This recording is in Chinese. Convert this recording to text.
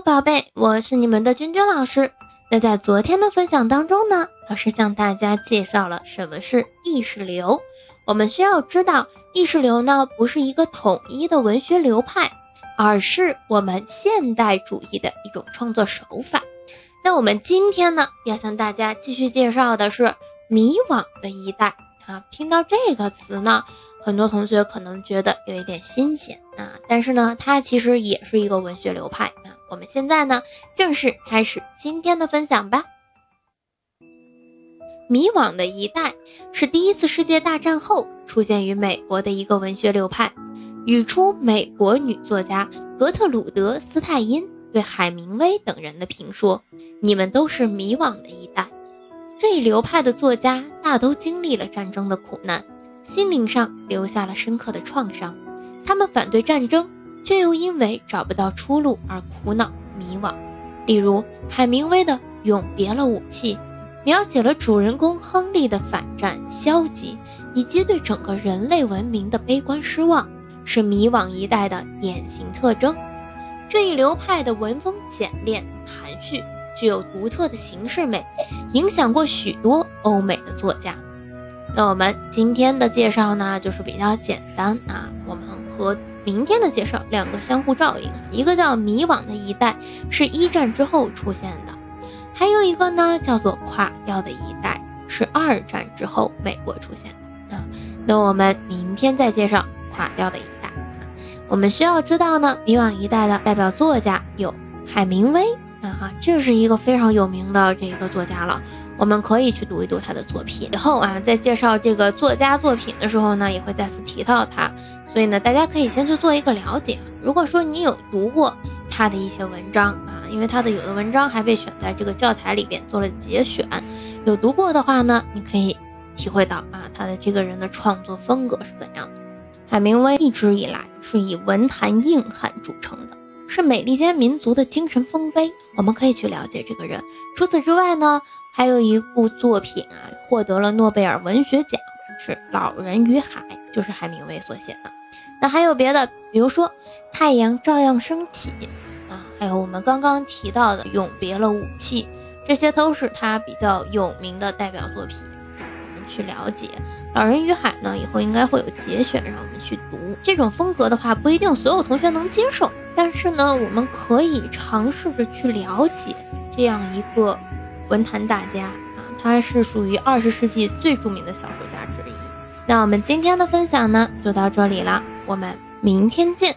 宝贝，我是你们的君君老师。那在昨天的分享当中呢，老师向大家介绍了什么是意识流。我们需要知道，意识流呢不是一个统一的文学流派，而是我们现代主义的一种创作手法。那我们今天呢，要向大家继续介绍的是迷惘的一代啊。听到这个词呢？很多同学可能觉得有一点新鲜啊，但是呢，它其实也是一个文学流派。我们现在呢，正式开始今天的分享吧。迷惘的一代是第一次世界大战后出现于美国的一个文学流派，语出美国女作家格特鲁德·斯泰因对海明威等人的评说：“你们都是迷惘的一代。”这一流派的作家大都经历了战争的苦难。心灵上留下了深刻的创伤，他们反对战争，却又因为找不到出路而苦恼迷惘。例如海明威的《永别了武器》，描写了主人公亨利的反战、消极，以及对整个人类文明的悲观失望，是迷惘一代的典型特征。这一流派的文风简练含蓄，具有独特的形式美，影响过许多欧美的作家。那我们今天的介绍呢，就是比较简单啊。我们和明天的介绍两个相互照应，一个叫迷惘的一代，是一战之后出现的；还有一个呢，叫做垮掉的一代，是二战之后美国出现的啊。那我们明天再介绍垮掉的一代。我们需要知道呢，迷惘一代的代表作家有海明威啊，这是一个非常有名的这个作家了。我们可以去读一读他的作品，以后啊，在介绍这个作家作品的时候呢，也会再次提到他。所以呢，大家可以先去做一个了解。如果说你有读过他的一些文章啊，因为他的有的文章还被选在这个教材里边做了节选，有读过的话呢，你可以体会到啊，他的这个人的创作风格是怎样的。海明威一直以来是以文坛硬汉著称的，是美利坚民族的精神丰碑。我们可以去了解这个人。除此之外呢？还有一部作品啊，获得了诺贝尔文学奖，是《老人与海》，就是海明威所写的。那还有别的，比如说《太阳照样升起》啊，还有我们刚刚提到的《永别了武器》，这些都是他比较有名的代表作品。我们去了解《老人与海》呢，以后应该会有节选让我们去读。这种风格的话，不一定所有同学能接受，但是呢，我们可以尝试着去了解这样一个。文坛大家啊，他是属于二十世纪最著名的小说家之一。那我们今天的分享呢，就到这里了，我们明天见。